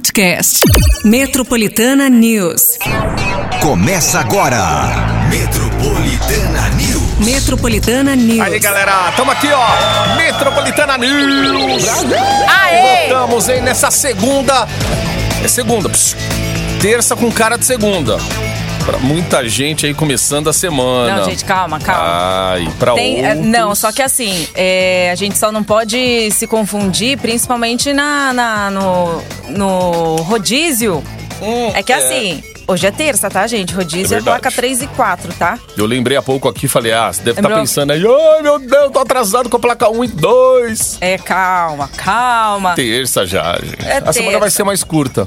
podcast. Metropolitana News. Começa agora. Metropolitana News. Metropolitana News. Aí, galera, tamo aqui, ó. Metropolitana News. Aê! Voltamos aí nessa segunda. É segunda, pss. terça com cara de segunda. Pra muita gente aí começando a semana. Não, gente, calma, calma. Ai, pra Tem- é, outros... não, só que assim, é, a gente só não pode se confundir, principalmente na, na- no, no rodízio. Hum, É que assim, hoje é terça, tá, gente? Rodízio É é, placa 3 e 4, tá? Eu lembrei há pouco aqui, falei, ah, você deve estar Lembrou? pensando aí, ai meu Deus, tô atrasado com a placa 1 e 2. É, calma, calma. Terça já, gente. É a semana terça. vai ser mais curta.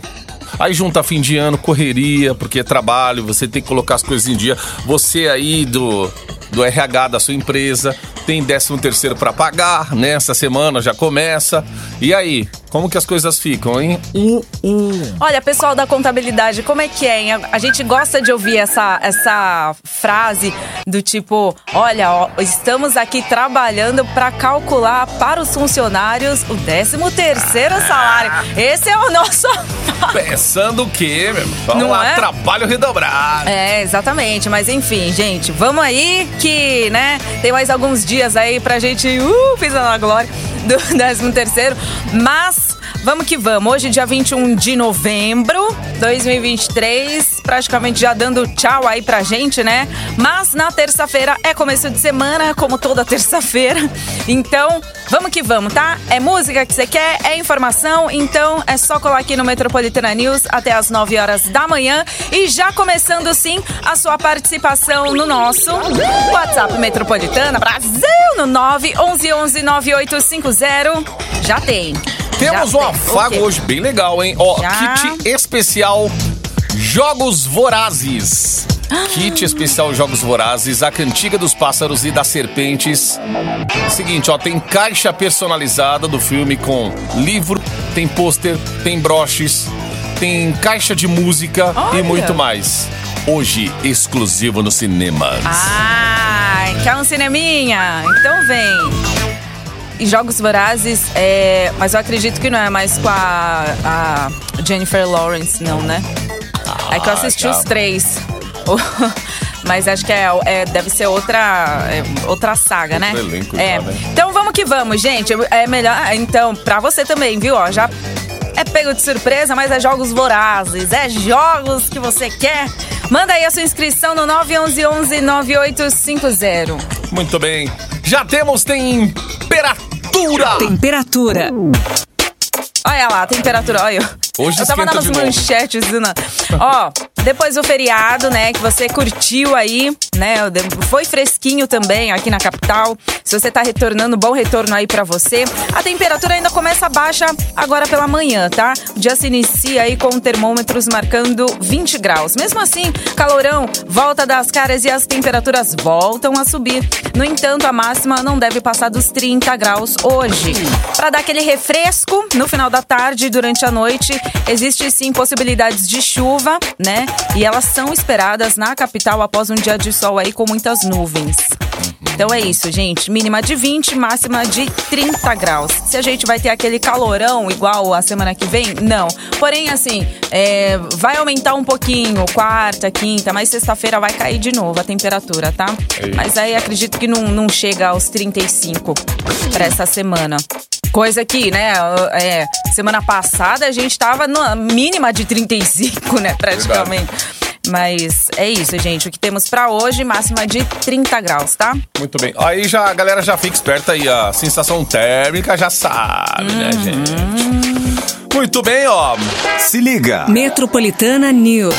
Aí junta fim de ano, correria, porque é trabalho, você tem que colocar as coisas em dia. Você aí do, do RH da sua empresa tem 13 terceiro para pagar, né? Essa semana já começa. E aí, como que as coisas ficam, hein? Uh, uh. Olha, pessoal da contabilidade, como é que é? hein? A gente gosta de ouvir essa, essa frase do tipo: olha, ó, estamos aqui trabalhando para calcular para os funcionários o 13 terceiro salário. Esse é o nosso. Pensando o quê, meu? irmão? Vamos Não lá, é? trabalho redobrado. É, exatamente. Mas enfim, gente, vamos aí que, né, tem mais alguns dias aí pra gente, uh, pisar na glória do 13 terceiro. Mas vamos que vamos. Hoje, dia 21 de novembro de 2023, praticamente já dando tchau aí pra gente, né? Mas na terça-feira é começo de semana, como toda terça-feira. Então, vamos que vamos, tá? É música que você quer, é informação, então é só colar aqui no Metropolitana News até as 9 horas da manhã e já começando sim a sua participação no nosso WhatsApp Metropolitana Brasil no 911-9850. Já tem. Temos um afago hoje bem legal, hein? Ó, Já. kit especial Jogos Vorazes. Kit especial Jogos Vorazes, a cantiga dos pássaros e das serpentes. Seguinte, ó, tem caixa personalizada do filme com livro, tem pôster, tem broches, tem caixa de música e Olha. muito mais. Hoje, exclusivo nos cinemas. Ai, quer um cineminha? Então vem. E Jogos Vorazes, é, mas eu acredito que não é mais com a, a Jennifer Lawrence, não, né? é que eu assisti os três. Mas acho que é, é- deve ser outra, é, outra saga, né? Elenco é. né? Então vamos que vamos, gente. É melhor. Então, pra você também, viu? Ó, já é pego de surpresa, mas é jogos vorazes. É jogos que você quer. Manda aí a sua inscrição no 911-9850. Muito bem. Já temos temperatura. Temperatura. Olha lá, a temperatura, olha. eu. Hoje eu tava nas manchetes. do na- Ó, depois do feriado, né, que você curtiu aí, né, foi fresquinho também aqui na capital. Se você tá retornando, bom retorno aí pra você. A temperatura ainda começa baixa agora pela manhã, tá? O dia se inicia aí com termômetros marcando 20 graus. Mesmo assim, calorão volta das caras e as temperaturas voltam a subir. No entanto, a máxima não deve passar dos 30 graus hoje. Para dar aquele refresco no final da tarde e durante a noite, existe sim possibilidades de chuva, né? E elas são esperadas na capital após um dia de sol aí com muitas nuvens. Então é isso, gente. Mínima de 20, máxima de 30 graus. Se a gente vai ter aquele calorão igual a semana que vem, não. Porém, assim, é, vai aumentar um pouquinho, quarta, quinta, mas sexta-feira vai cair de novo a temperatura, tá? É. Mas aí acredito que não, não chega aos 35 para essa semana. Coisa que, né, é, semana passada a gente tava na mínima de 35, né, praticamente. Mas é isso, gente. O que temos pra hoje, máxima de 30 graus, tá? Muito bem. Aí já a galera já fica esperta aí, a sensação térmica já sabe, né, Uhum. gente? Muito bem, ó. Se liga. Metropolitana News.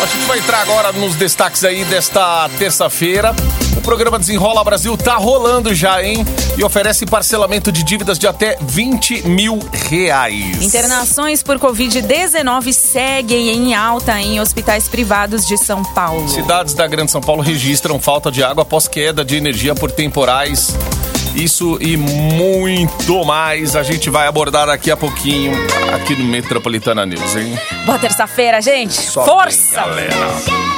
A gente vai entrar agora nos destaques aí desta terça-feira. O programa Desenrola Brasil tá rolando já, hein? E oferece parcelamento de dívidas de até 20 mil reais. Internações por Covid-19 seguem em alta em hospitais privados de São Paulo. Cidades da Grande São Paulo registram falta de água após queda de energia por temporais. Isso e muito mais a gente vai abordar daqui a pouquinho aqui no Metropolitana News, hein? Boa terça-feira, gente. Só Força! vem, galera.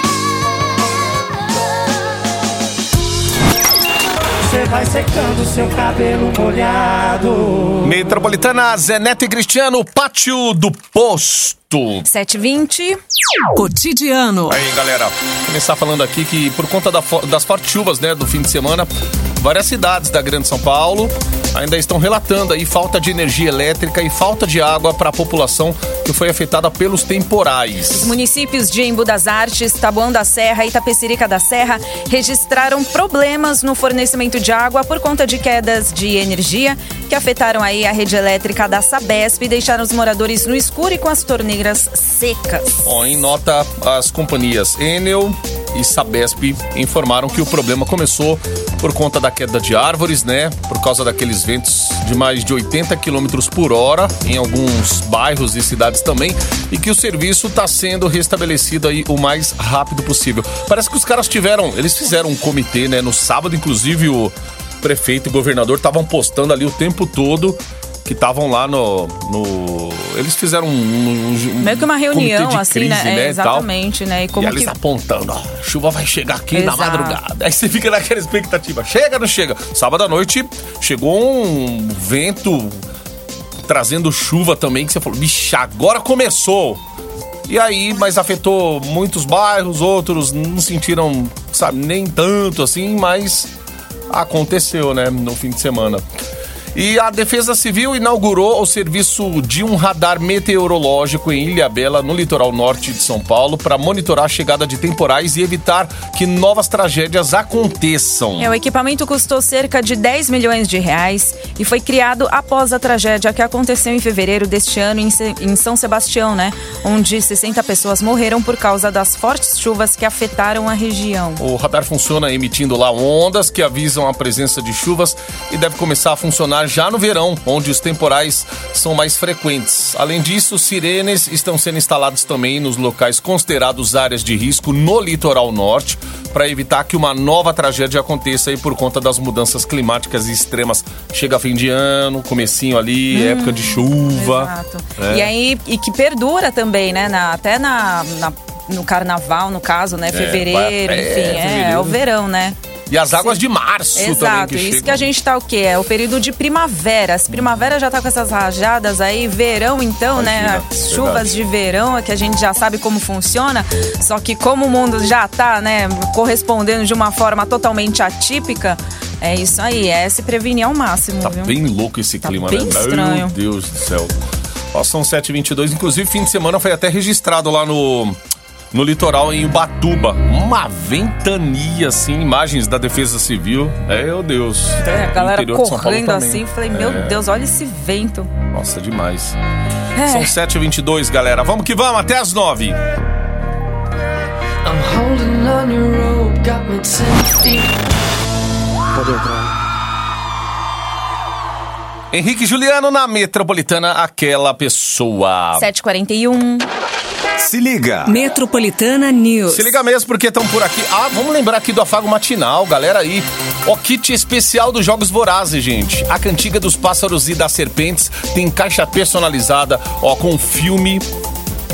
vai secando seu cabelo molhado. Metropolitana Zeneto e Cristiano, Pátio do Posto. 720. Cotidiano. Aí, galera, vou começar falando aqui que por conta da fo- das fortes chuvas, né, do fim de semana, várias cidades da Grande São Paulo ainda estão relatando aí falta de energia elétrica e falta de água para a população que foi afetada pelos temporais. Os municípios de Embu das Artes, Taboão da Serra e Tapecerica da Serra registraram problemas no fornecimento de água por conta de quedas de energia que afetaram aí a rede elétrica da Sabesp e deixaram os moradores no escuro e com as torneiras secas. Bom, em nota, as companhias Enel e Sabesp informaram que o problema começou por conta da queda de árvores, né? Por causa daqueles ventos de mais de 80 km por hora em alguns bairros e cidades também, e que o serviço está sendo restabelecido aí o mais rápido possível. Parece que os caras tiveram, eles fizeram um comitê, né? No sábado, inclusive, o prefeito e governador estavam postando ali o tempo todo que estavam lá no, no- Eles fizeram um. um- um Meio que uma reunião, de assim, crise, né? É, e tal. exatamente, né? E como e eles que. apontando, ó, a chuva vai chegar aqui na Exato. madrugada. Aí você fica naquela expectativa. Chega ou não chega? Sábado à noite chegou um vento trazendo chuva também, que você falou, bicho, agora começou. E aí, mas afetou muitos bairros, outros não sentiram, sabe, nem tanto assim, mas aconteceu, né, no fim de semana. E a Defesa Civil inaugurou o serviço de um radar meteorológico em Ilha Bela, no litoral norte de São Paulo, para monitorar a chegada de temporais e evitar que novas tragédias aconteçam. É, o equipamento custou cerca de 10 milhões de reais e foi criado após a tragédia que aconteceu em fevereiro deste ano em, São Sebastião, né? Onde 60 pessoas morreram por causa das fortes chuvas que afetaram a região. O radar funciona emitindo lá ondas que avisam a presença de chuvas e deve começar a funcionar já no verão, onde os temporais são mais frequentes. Além disso, sirenes estão sendo instaladas também nos locais considerados áreas de risco no litoral norte, para evitar que uma nova tragédia aconteça aí por conta das mudanças climáticas extremas. Chega fim de ano, comecinho ali, época de chuva. Exato. É. E aí, e que perdura também, né? Na- até na, na- no carnaval, no caso, né? Fevereiro, vai até enfim, é, fevereiro. é o verão, né? E as águas de março também Exato, isso chegam. que a gente tá o quê? É o período de primavera. As primavera já tá com essas rajadas aí, verão então, né? Imagina, As verdade. chuvas de verão, é que a gente já sabe como funciona. Só que como o mundo já tá, né, correspondendo de uma forma totalmente atípica, é isso aí, é se prevenir ao máximo, Tá viu? bem louco esse Tá clima, bem né? Meu estranho. Deus do céu. Ó, são 7h22. Inclusive, fim de semana foi até registrado lá no, no litoral, em Ubatuba. Uma ventania, assim, imagens da Defesa Civil. É, meu Deus. É, a galera correndo assim, falei, meu É. Deus, olha esse vento. Nossa, demais. É. São 7h22, galera. Vamos que vamos, até as 9 I'm holding on your rope, got me ten feet. Henrique Juliano na Metropolitana, aquela pessoa. 7h41. Se liga. Metropolitana News. Se liga mesmo, porque estão por aqui. Ah, vamos lembrar aqui do Afago Matinal, galera aí. O kit especial dos Jogos Vorazes, gente. A cantiga dos pássaros e das serpentes tem caixa personalizada, ó, com filme.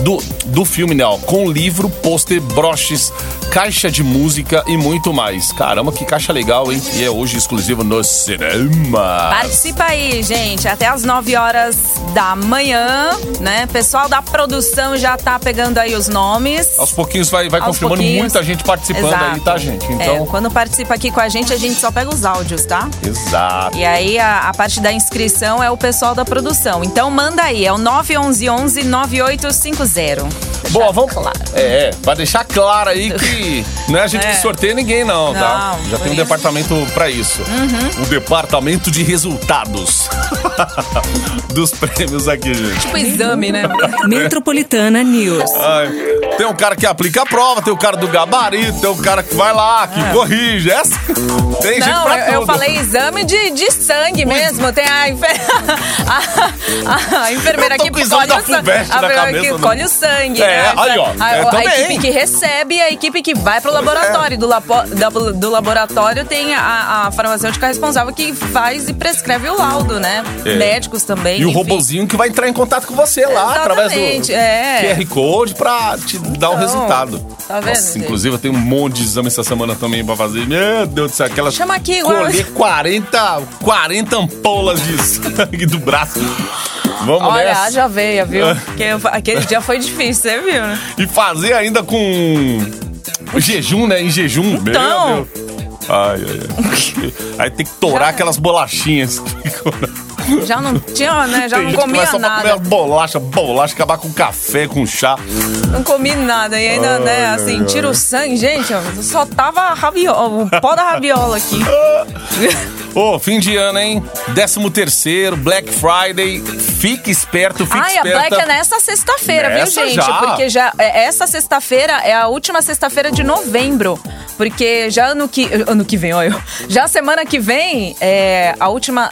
Do, do filme, né? Ó, com livro, pôster, broches, caixa de música e muito mais. Caramba, que caixa legal, hein? E é hoje exclusivo no cinema. Participa aí, gente, até as 9 horas da manhã, né? Pessoal da produção já tá pegando aí os nomes. Aos pouquinhos vai, vai Aos confirmando pouquinhos. muita gente participando aí, Exato. tá, gente? É, Então. quando participa aqui com a gente, a gente só pega os áudios, tá? Exato. E aí a, a parte da inscrição é o pessoal da produção. Então manda aí, é o 911 9850. Bom, vamos. Claro. É, é, pra deixar claro aí que não é a gente É. que sorteia ninguém, não, tá? Não, Já por tem um isso. departamento pra isso. O departamento de resultados dos prêmios aqui, gente. Tipo exame, né? Metropolitana News. Ai, tem um cara que aplica a prova, tem o cara do gabarito, tem o cara que vai lá, que corrige. Essa... Tem gente É. Não, pra eu, eu tudo. falei exame de, de sangue mesmo. Tem a, enfer... a, a enfermeira Eu o exame colhe o sangue. A, cabeça, que né? colhe o sangue. É, né? aí, ó, A, é, a equipe que recebe e a equipe que vai pro laboratório. Do, lapo- do laboratório tem a, a farmacêutica responsável que faz e prescreve o laudo, né? É. Médicos também. E o enfim. robozinho que vai entrar em contato com você lá, através do Exatamente, é. QR Code pra te dá um Então, resultado. tá vendo, Nossa, inclusive eu tenho um monte de exame essa semana também pra fazer. Meu Deus do céu, aquelas. Chama aqui, Colher 40, 40 ampolas de sangue do braço. Vamos Olha, nessa. haja veia, viu? É. Porque aquele dia foi difícil, você viu, né? E fazer ainda com jejum, né? Em jejum. Então. Meu Deus. Ai, ai, ai. Aí tem que torar Já- aquelas bolachinhas. que ficam na- Já não tinha, né? Já tem não gente que comia vai só pra comer nada. as bolacha, bolacha, acabar com café, com chá. Não comi nada. E ainda, né, assim, tira o sangue. Gente, ó, só tava raviola, o pó da raviola aqui. Ô, fim de ano, hein? 13 terceiro, Black Friday. Fique esperto, fique Ai, a esperta. Black é nessa sexta-feira, viu, Nessa gente? já? Porque já é- essa sexta-feira é a última sexta-feira de novembro. Porque já ano que. Ano que vem, olha. eu. Já semana que vem, é a última.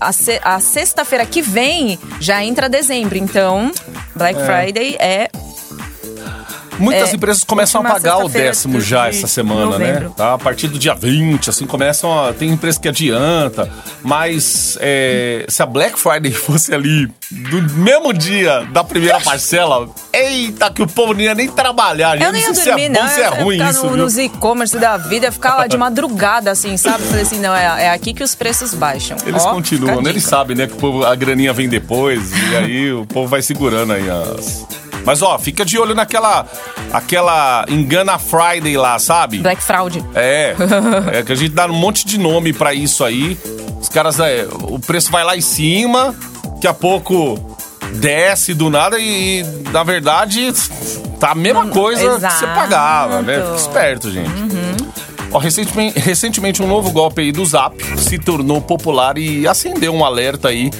A, se- a sexta-feira que vem já entra dezembro. Então, Black Friday é. Muitas É, empresas começam a pagar o décimo já essa semana, né? Tá? A partir do dia 20, assim, começam a... Tem empresa que adianta, mas é, se a Black Friday fosse ali no mesmo dia da primeira parcela, eita, que o povo não ia nem trabalhar. Eu não ia se dormir, é bom, não. se é ruim ficar isso, no, nos e-commerce da vida, ia ficar lá de madrugada, assim, sabe? Falei assim, não, é, é aqui que os preços baixam. Eles Ó, continuam, né? Eles sabem, né? Que o povo, a graninha vem depois e aí o povo vai segurando aí as... Mas ó, fica de olho naquela aquela Engana Friday lá, sabe? Black Fraud. É, é que a gente dá um monte de nome pra isso aí. Os caras, é, o preço vai lá em cima, daqui a pouco desce do nada e, na verdade, tá a mesma coisa que você exato. pagava, né? Fica esperto, gente. Ó, recentemente, recentemente um novo golpe aí do Zap se tornou popular e acendeu um alerta aí.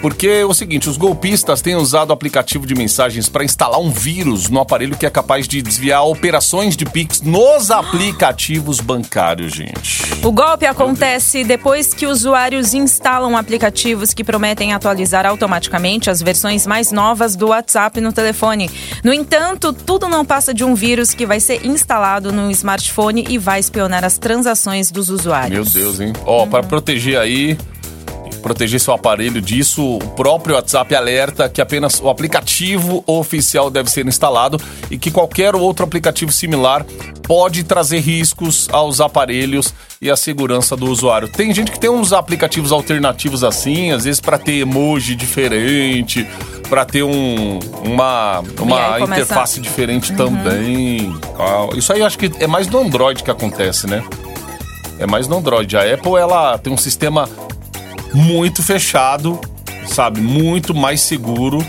Porque é o seguinte, os golpistas têm usado o aplicativo de mensagens para instalar um vírus no aparelho que é capaz de desviar operações de Pix nos aplicativos bancários, gente. O golpe acontece depois que usuários instalam aplicativos que prometem atualizar automaticamente as versões mais novas do WhatsApp no telefone. No entanto, tudo não passa de um vírus que vai ser instalado no smartphone e vai espionar as transações dos usuários. Meu Deus, hein? Ó, para proteger aí, proteger seu aparelho disso, o próprio WhatsApp alerta que apenas o aplicativo oficial deve ser instalado e que qualquer outro aplicativo similar pode trazer riscos aos aparelhos e à segurança do usuário. Tem gente que tem uns aplicativos alternativos assim, às vezes para ter emoji diferente, para ter um, uma, uma começa- interface diferente também. Ah, Isso aí eu acho que é mais no Android que acontece, né? É mais no Android. A Apple, ela tem um sistema muito fechado, sabe? Muito mais seguro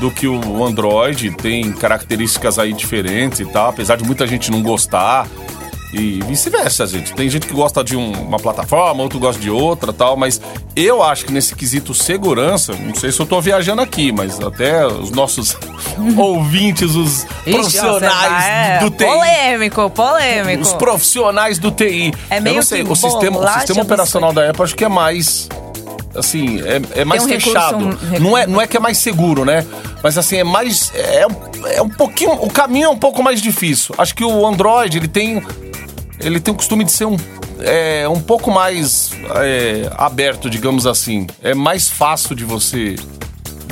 do que o Android. Tem características aí diferentes e tal, apesar de muita gente não gostar. E vice-versa, gente. Tem gente que gosta de um- uma plataforma, outro gosta de outra tal, mas eu acho que nesse quesito segurança, não sei se eu tô viajando aqui, mas até os nossos ouvintes, os Ixi, profissionais é do TI. Polêmico, polêmico. Os profissionais do TI. É eu meio não sei, o sistema, o sistema operacional da Apple acho que é mais. Assim, é, é mais um recurso, fechado. um recurso. Não, é, não é que é mais seguro, né? Mas assim, é mais. É, um- é um pouquinho. O caminho é um pouco mais difícil. Acho que o Android, ele tem. Ele tem o costume de ser um. É, um pouco mais é, aberto, digamos assim. É mais fácil de você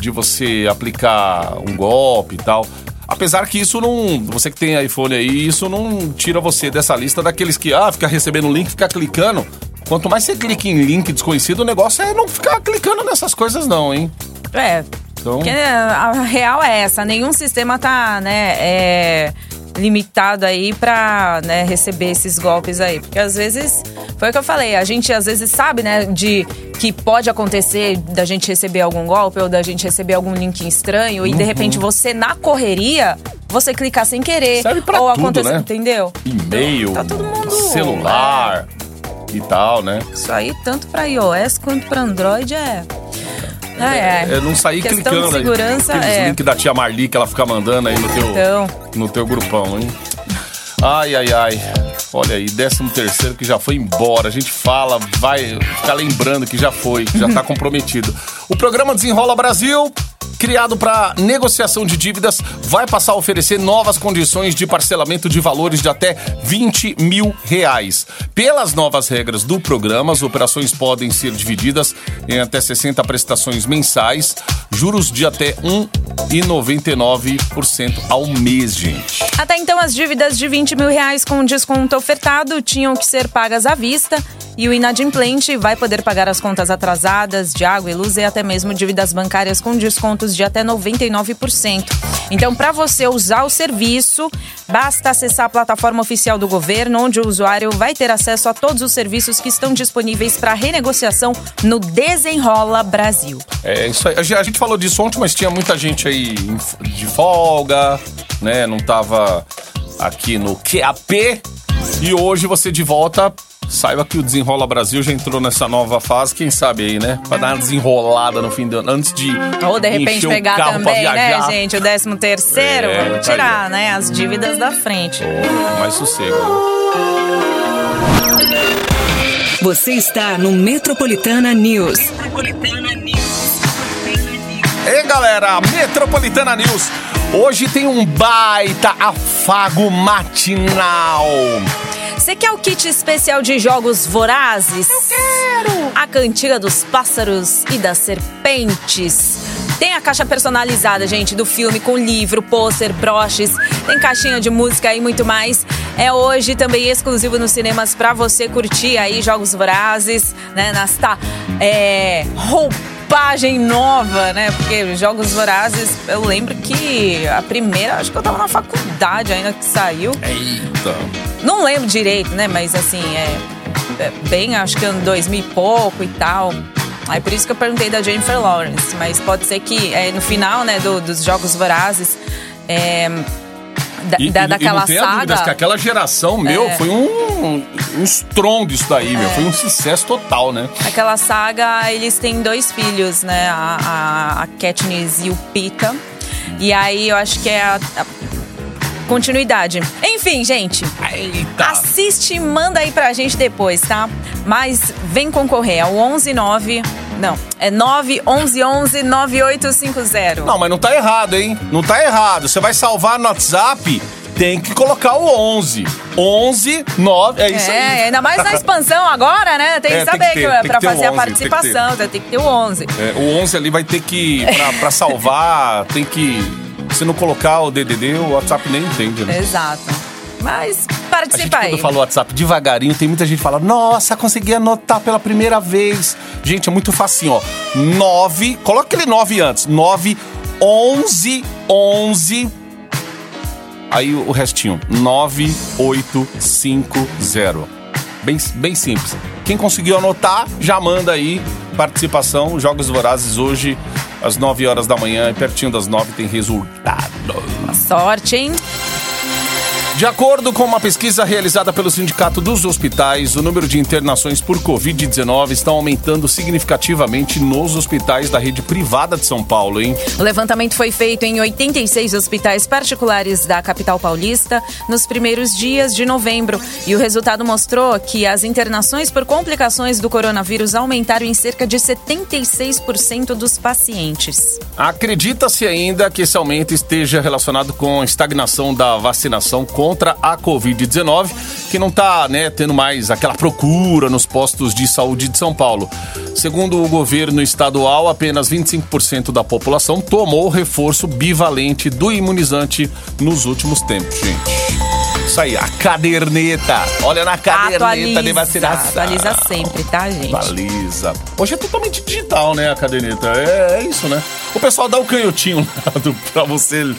de você aplicar um golpe e tal. Apesar que isso não. Você que tem iPhone aí, isso não tira você dessa lista daqueles que, ah, fica recebendo link, fica clicando. Quanto mais você clica em link desconhecido, o negócio é não ficar clicando nessas coisas, não, hein? É. Então- Porque a real é essa, nenhum sistema tá, né, é, limitado aí pra né, receber esses golpes aí. Porque às vezes, foi o que eu falei, a gente às vezes sabe, né, de que pode acontecer da gente receber algum golpe ou da gente receber algum link estranho e de Uhum. repente você, na correria, você clicar sem querer. Serve pra ou tudo, acontecer, né? entendeu? E-mail, Tá todo mundo- celular e tal, né? Isso aí, tanto pra iOS quanto pra Android é. É, É não sair Questão clicando de segurança, aí. Aqueles é. link da tia Marli que ela fica mandando aí no teu, Então. no teu grupão, hein? Ai, ai, ai. Olha aí, 13 terceiro que já foi embora. A gente fala, vai ficar lembrando que já foi, que já tá comprometido. O programa Desenrola Brasil criado para negociação de dívidas, vai passar a oferecer novas condições de parcelamento de valores de até 20 mil reais. Pelas novas regras do programa, as operações podem ser divididas em até 60 prestações mensais, juros de até 1,99% ao mês, gente. Até então, as dívidas de 20 mil reais com desconto ofertado tinham que ser pagas à vista e o inadimplente vai poder pagar as contas atrasadas de água e luz e até mesmo dívidas bancárias com descontos de até 99%. Então, para você usar o serviço, basta acessar a plataforma oficial do governo, onde o usuário vai ter acesso a todos os serviços que estão disponíveis para renegociação no Desenrola Brasil. É isso aí. A gen- a gente falou disso ontem, mas tinha muita gente aí de folga, né? Não tava aqui no QAP. E hoje você de volta. Saiba que o Desenrola Brasil já entrou nessa nova fase, quem sabe aí, né? Pra dar uma desenrolada no fim do ano, antes de. Ou de repente encher o pegar carro pra também, né, viajar. gente? O 13 terceiro, É, vamos tá tirar, ó. né? As dívidas da frente. Mais sossego. Você está no Metropolitana News. Ei, galera, Metropolitana News. Hoje tem um baita afago matinal. Você quer o kit especial de jogos vorazes? Eu quero! A cantiga dos pássaros e das serpentes. Tem a caixa personalizada, gente, do filme com livro, pôster, broches, tem caixinha de música e muito mais. É hoje também exclusivo nos cinemas pra você curtir aí jogos vorazes, né? Nesta é, roupagem nova, né? Porque jogos vorazes, eu lembro que a primeira, acho que eu tava na faculdade ainda que saiu. Eita. Não lembro direito, né? Mas assim, é, é bem, acho que ano 2000 e pouco e tal. Aí por isso que eu perguntei da Jennifer Lawrence. Mas pode ser que é, no final, né, do- dos Jogos Vorazes, é, da, E, da- daquela e não tenha dúvidas saga. que aquela geração, meu, É. foi um, um estrondo isso daí, meu. Foi um sucesso total, né? Aquela saga, eles têm dois filhos, né? A, a, a Katniss e o Pita. E aí eu acho que é a continuidade. Enfim, gente. Eita. Assiste e manda aí pra gente depois, tá? Mas vem concorrer ao 119. Não, é 911 9850. Não, mas não tá errado, hein? Não tá errado. Você vai salvar no WhatsApp, tem que colocar o 11. 11, 9, é isso É, aí. ainda mais na expansão agora, né? Tem que É, tem saber que que, ter, é tem pra que o fazer a 11, tem que ter. participação, tem que ter o 11. É, o 11 ali vai ter que, pra, pra salvar, tem que... Se não colocar o DDD, o WhatsApp nem entende, né? Exato. Mas A gente, participa aí. quando o WhatsApp devagarinho, tem muita gente que fala, nossa, consegui anotar pela primeira vez. Gente, é muito facinho, ó. 9, coloca aquele 9 antes. 9, 11, 11. Aí o restinho. 9850. Bem, bem simples. Quem conseguiu anotar, já manda aí participação. Jogos Vorazes hoje, às 9 horas da manhã, e pertinho das 9 tem resultado. Sorte, hein? De acordo com uma pesquisa realizada pelo Sindicato dos Hospitais, o número de internações por Covid-19 está aumentando significativamente nos hospitais da rede privada de São Paulo, hein? O levantamento foi feito em 86 hospitais particulares da capital paulista nos primeiros dias de novembro. E o resultado mostrou que as internações por complicações do coronavírus aumentaram em cerca de 76% dos pacientes. Acredita-se ainda que esse aumento esteja relacionado com a estagnação da vacinação contra a Covid-19, que não está né, tendo mais aquela procura nos postos de saúde de São Paulo. Segundo o governo estadual, apenas 25% da população tomou o reforço bivalente do imunizante nos últimos tempos, gente. Isso aí, a caderneta. Olha na caderneta Atualiza, de vacinação. atualiza sempre, tá, gente? Atualiza. Hoje é totalmente digital, né, a caderneta. É, é isso, né? O pessoal dá o canhotinho lá do, pra você.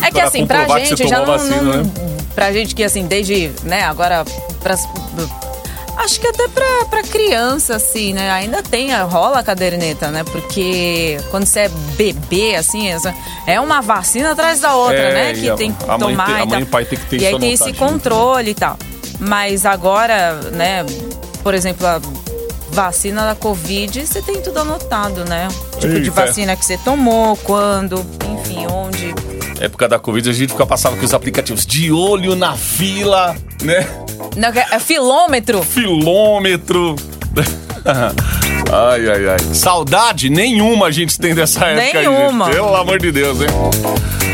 É que assim, pra comprovar que gente já não, vacina, não- né? Pra gente que assim, desde, né, agora. Pras, acho que até pra, pra criança, assim, né? Ainda tem, rola a caderneta, né? Porque quando você é bebê, assim, essa- é uma vacina atrás da outra, É, né? Que a- tem que a mãe tomar tem- a e mãe e pai tem que ter E aí tem esse anotadinho. controle e tal. Mas agora, né, por exemplo, a vacina da Covid, você tem tudo anotado, né? Tipo de Eita. vacina que você tomou, quando, enfim, onde. Época da Covid, a gente fica passava com os aplicativos de olho na fila, né? Não, é filômetro. Filômetro. Ai, ai, ai. Saudade nenhuma a gente tem dessa época aí, Nenhuma. gente. Pelo amor de Deus, hein?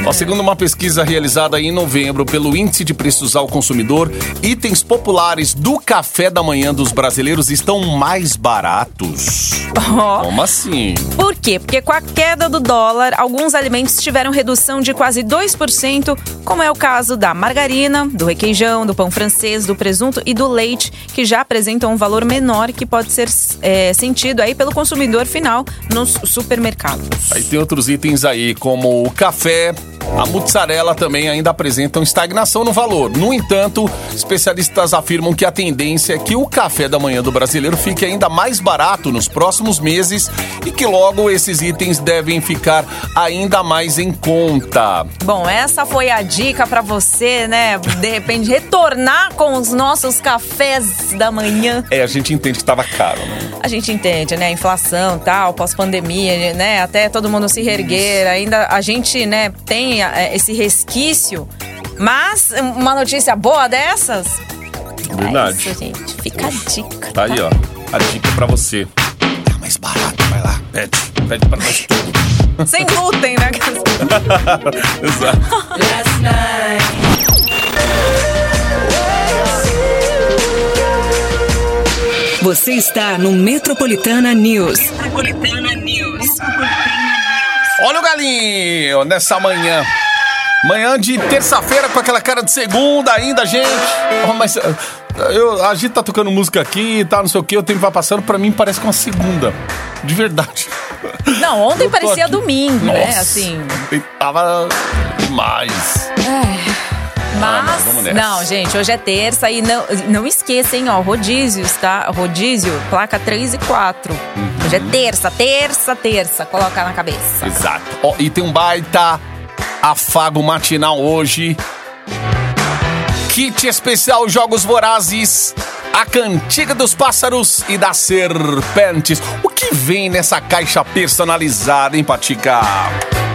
Ó, segundo uma pesquisa realizada em novembro pelo Índice de Preços ao Consumidor, itens populares do café da manhã dos brasileiros estão mais baratos. Ó. Como assim? Por quê? Porque com a queda do dólar, alguns alimentos tiveram redução de quase 2%, como é o caso da margarina, do requeijão, do pão francês, do presunto e do leite, que já apresentam um valor menor que pode ser é, sentido aí pelo consumidor final nos supermercados. Aí tem outros itens aí, como o café, a mussarela também ainda apresentam estagnação no valor. No entanto, especialistas afirmam que a tendência é que o café da manhã do brasileiro fique ainda mais barato nos próximos meses e que logo esses itens devem ficar ainda mais em conta. Bom, essa foi a dica pra você, né? De repente retornar com os nossos cafés da manhã. É, a gente entende que tava caro, né? A gente entende, né? Inflação, tal, pós-pandemia, né? Até todo mundo se reerguer. Ainda a gente, né, tem é, esse resquício. Mas uma notícia boa dessas. Verdade. É isso, gente. Fica a dica. Tá aí, ó. A dica pra você. Tá mais barato, vai lá. Pede. Pede pra nós tudo. Sem glúten, né? Exato. Last night. Você está no Metropolitana News. Olha o galinho nessa manhã. Manhã de terça-feira com aquela cara de segunda ainda, gente. Oh, mas uh, eu, a gente tá tocando música aqui e tal, não sei o que, o tempo vai passando, pra mim parece que é uma segunda. De verdade. Não, ontem parecia aqui. domingo, né? Nossa, Assim. ontem Tava demais. Mas, mas vamos nessa. não, gente, hoje é terça e não, não esqueça, hein, ó, rodízios, tá? Rodízio, placa 3 e 4. Hoje é Uhum. terça, terça, terça. Coloca na cabeça. Exato. Ó, e tem um baita afago matinal hoje. Kit especial Jogos Vorazes. A cantiga dos pássaros e das serpentes. O que vem nessa caixa personalizada, hein, Patica?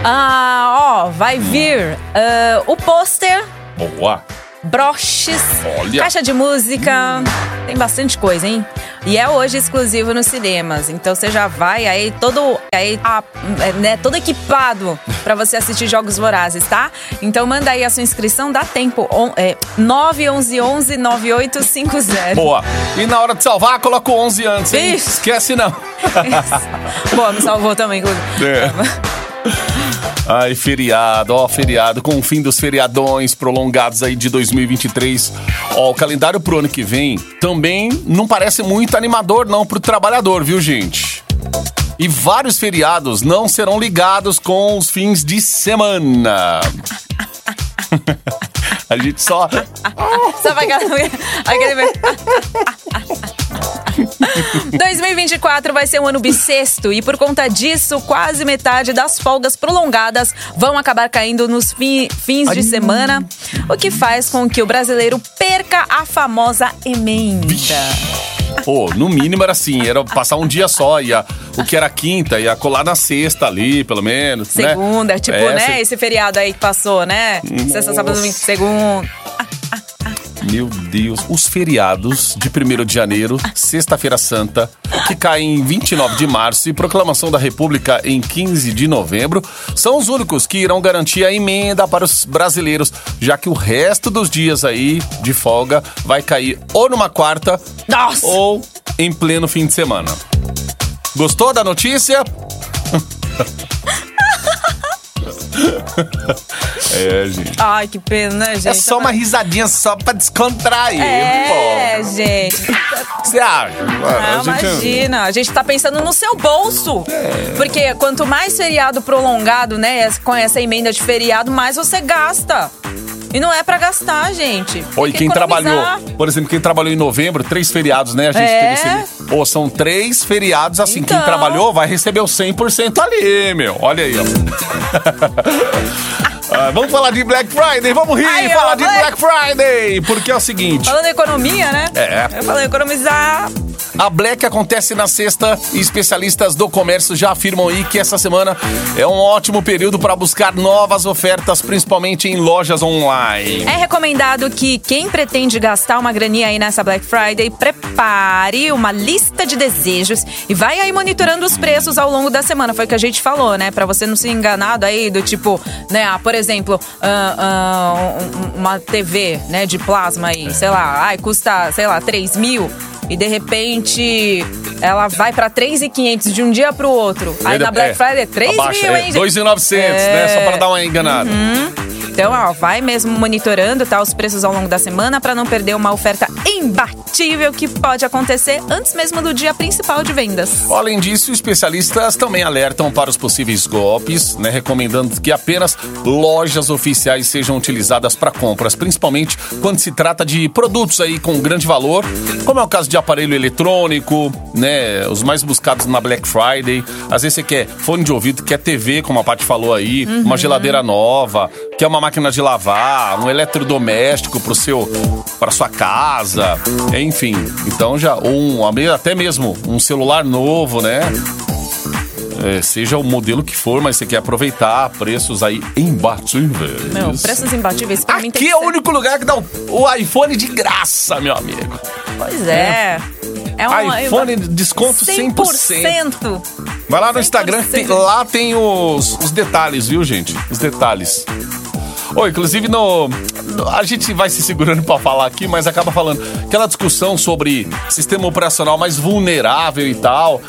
Ah, ó, vai vir ah, o pôster, Boa. broches, Olha. caixa de música. Tem bastante coisa, hein? E é hoje exclusivo nos cinemas. Então você já vai aí todo, aí, é, né, todo equipado pra você assistir Jogos Vorazes, tá? Então manda aí a sua inscrição, dá tempo. On, é, 911 9850. Boa. E na hora de salvar, coloca o 11 antes, hein? Esquece não. Boa, me salvou também. É. Ai, feriado, ó, feriado, com o fim dos feriadões prolongados aí de 2023. Ó, o calendário pro ano que vem também não parece muito animador não pro trabalhador, viu, gente? E vários feriados não serão ligados com os fins de semana. A gente só. Sabe aquele... aquele... 2024 vai ser um ano bissexto e por conta disso, quase metade das folgas prolongadas vão acabar caindo nos fi- fins de semana, o que faz com que o brasileiro perca a famosa emenda. Pô, no mínimo era assim, era passar um dia só, ia, o que era quinta, ia colar na sexta ali, pelo menos. né? Segunda, tipo, É, né? se- Esse feriado aí que passou, né? Sexta, sábado, domingo, segunda. Meu Deus, os feriados de 1 de janeiro, Sexta-feira Santa, que caem em 29 de março e proclamação da República em 15 de novembro, são os únicos que irão garantir a emenda para os brasileiros, já que o resto dos dias aí de folga vai cair ou numa quarta Nossa! ou em pleno fim de semana. Gostou da notícia? é, gente. Ai, que pena, né, gente? É só uma risadinha só pra descontrair, É, pô. gente. Você acha? Ah, A gente- imagina, a gente tá pensando no seu bolso. É. Porque quanto mais feriado prolongado, né, com essa emenda de feriado, mais você gasta. E não é pra gastar, gente. Tem Oi, que quem economizar. trabalhou, por exemplo, quem trabalhou em novembro, três feriados, né? A gente É. teve esse. Pô, são três feriados assim. Quem Então. trabalhou vai receber o 100% ali, meu. Olha aí, ó. Ah, vamos falar de Black Friday, vamos rir, ó, falar de Black- Black Friday, porque é o seguinte. Falando em economia, né? É. Eu falei economizar. A Black acontece na sexta e especialistas do comércio já afirmam aí que essa semana é um ótimo período para buscar novas ofertas, principalmente em lojas online. É recomendado que quem pretende gastar uma graninha aí nessa Black Friday prepare uma lista de desejos e vai aí monitorando os preços ao longo da semana. Foi o que a gente falou, né? Pra você não ser enganado aí do tipo, né? Ah, por exemplo, ah, um- uma TV, né? De plasma aí, sei lá, ai, custa, sei lá, 3 mil. E de repente ela vai pra 3,500 de um dia pro outro. Aí na Black É, Friday é 3 abaixa, mil, é, hein? gente? 2,900, né? É. Só para dar uma enganada. Então, ó, vai mesmo monitorando tá, os preços ao longo da semana para não perder uma oferta imbatível que pode acontecer antes mesmo do dia principal de vendas. Além disso, especialistas também alertam para os possíveis golpes, né, recomendando que apenas lojas oficiais sejam utilizadas para compras, principalmente quando se trata de produtos aí com grande valor, como é o caso de aparelho eletrônico, né, os mais buscados na Black Friday. Às vezes você quer fone de ouvido, quer TV, como a Paty falou aí, uma geladeira nova, quer uma máquina de lavar, um eletrodoméstico para seu para sua casa, enfim. Então já um, até mesmo um celular novo, né? É, seja o modelo que for, mas você quer aproveitar preços aí imbatíveis. Meu, preços imbatíveis pra Aqui é o único lugar que dá o, o iPhone de graça, meu amigo. Pois é. É um iPhone desconto 100%. 100%. Vai lá no Instagram, tem- 100%. lá tem os, os detalhes, viu, gente? Os detalhes. Ô, inclusive no, no- A gente vai se segurando pra falar aqui, mas acaba falando. Aquela discussão sobre sistema operacional mais vulnerável e tal.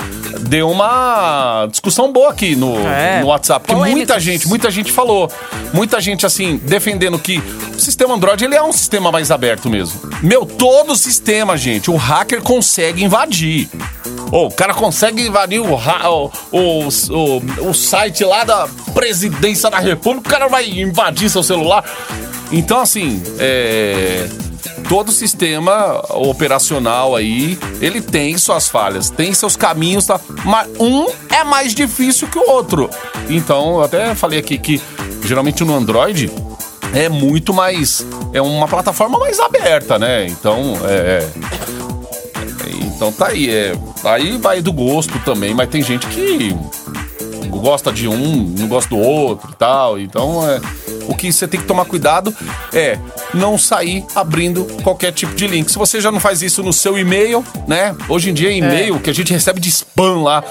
Deu uma discussão boa aqui no, É, no WhatsApp. Porque muita gente, muita gente falou. Muita gente, assim, defendendo que o sistema Android ele é um sistema mais aberto mesmo. Meu, todo sistema, gente, o hacker consegue invadir. O cara consegue invadir o, o, o, o, site lá da presidência da república, o cara vai invadir seu celular. Então, assim, é, todo sistema operacional aí, ele tem suas falhas, tem seus caminhos, tá? mas um é mais difícil que o outro. Então, eu até falei aqui que geralmente no Android é muito mais. É uma plataforma mais aberta, né? Então, é. Então tá aí. É, aí vai do gosto também, mas tem gente que gosta de um, não gosta do outro e tal. Então, é, o que você tem que tomar cuidado é não sair abrindo qualquer tipo de link. Se você já não faz isso no seu e-mail, né? Hoje em dia, e-mail que a gente recebe de spam lá.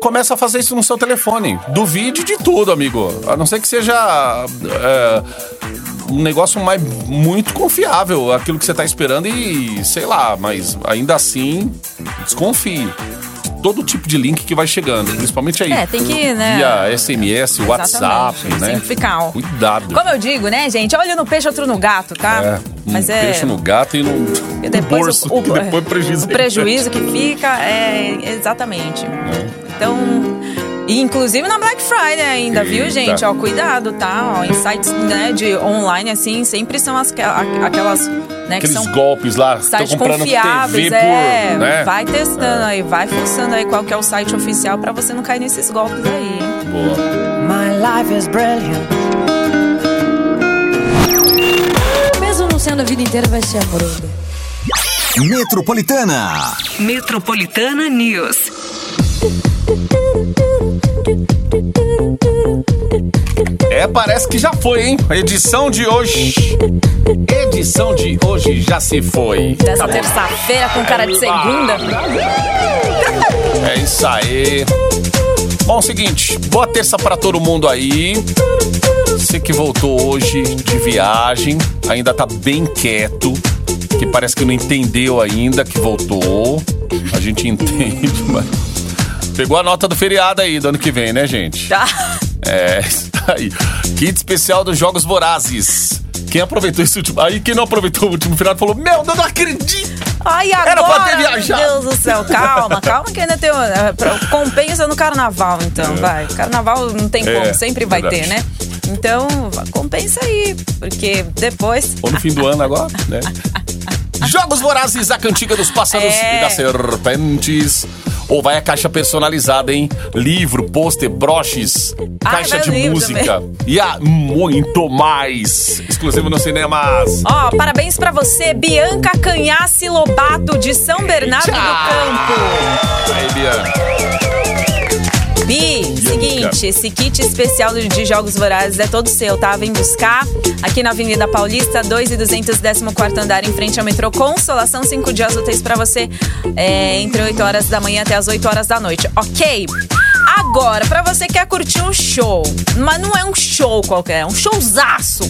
Começa a fazer isso no seu telefone. Duvide de tudo, amigo. A não ser que seja é, um negócio mais muito confiável, aquilo que você tá esperando e sei lá, mas ainda assim, desconfie. Todo tipo de link que vai chegando, principalmente aí. É, tem que, né? Via SMS, WhatsApp, Exatamente, né? Sempre ó. Cuidado. Como eu digo, né, gente? Olha no peixe, outro no gato, tá? É, Mas um é. peixe no gato e no, E no depois bolso, o, o- que depois prejuízo. o prejuízo que fica é exatamente. Então, e inclusive na Black Friday ainda, viu, Eita. gente? Ó, cuidado, tá? Ó, em sites né, de online assim, sempre são as, aquelas, né, que Aqueles são golpes lá, sites confiáveis, TV é. por, né? Vai testando aí, vai fuçando aí qual que é o site oficial pra você não cair nesses golpes aí, hein? Boa. My life is brilliant. Mesmo não sendo a vida inteira, vai ser amoroso. Metropolitana. Metropolitana News. É, parece que já foi, hein? Edição de hoje. Edição de hoje já se foi. Dessa Tá terça-feira com cara de segunda. É isso aí. Bom, seguinte, boa terça pra todo mundo aí. Você que voltou hoje de viagem, ainda tá bem quieto, que parece que não entendeu ainda que voltou. A gente entende, mas pegou a nota do feriado aí do ano que vem, né, gente? Tá. É, aí. Kit especial dos Jogos Vorazes. Quem aproveitou esse último. Aí quem não aproveitou o último final falou: Meu, eu não acredito! Ai, agora, Era pra ter viajado. meu Deus do céu, calma, calma que ainda tem. é, Compensa no carnaval, então, vai. Carnaval não tem É, como, sempre vai verdade. ter, né? Então, compensa aí, porque depois. Ou no fim do ano agora, né? Jogos Vorazes, a cantiga dos pássaros É. e das serpentes. Ou vai a caixa personalizada, hein? Livro, pôster, broches, Ah, caixa vai o de música. E há muito mais. Exclusivo nos cinemas. Ó, parabéns pra você, Bianca Canhace Lobato, de São Bernardo do Campo. Aí, Bianca. Bi, seguinte, esse kit especial de Jogos Vorazes é todo seu, tá? Vem buscar aqui na Avenida Paulista, 2 e 214 andar, em frente ao metrô Consolação, cinco dias úteis pra você, é, entre 8 horas da manhã até as 8 horas da noite, ok? Agora, pra você que quer curtir um show, mas não é um show qualquer, é um showzaço.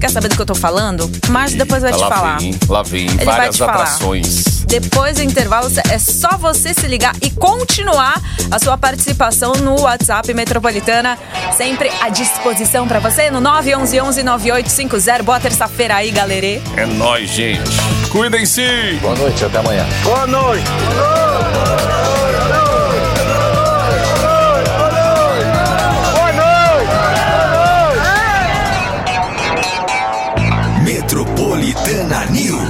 Quer saber do que eu tô falando? Mas depois vai te lá falar. Vem, lá vem vai várias te falar. atrações. Depois do intervalo, é só você se ligar e continuar a sua participação no WhatsApp Metropolitana, sempre à disposição pra você no 911-9850. Boa terça-feira aí, galerê. É nóis, gente. Cuidem-se. Boa noite, até amanhã. Metropolitana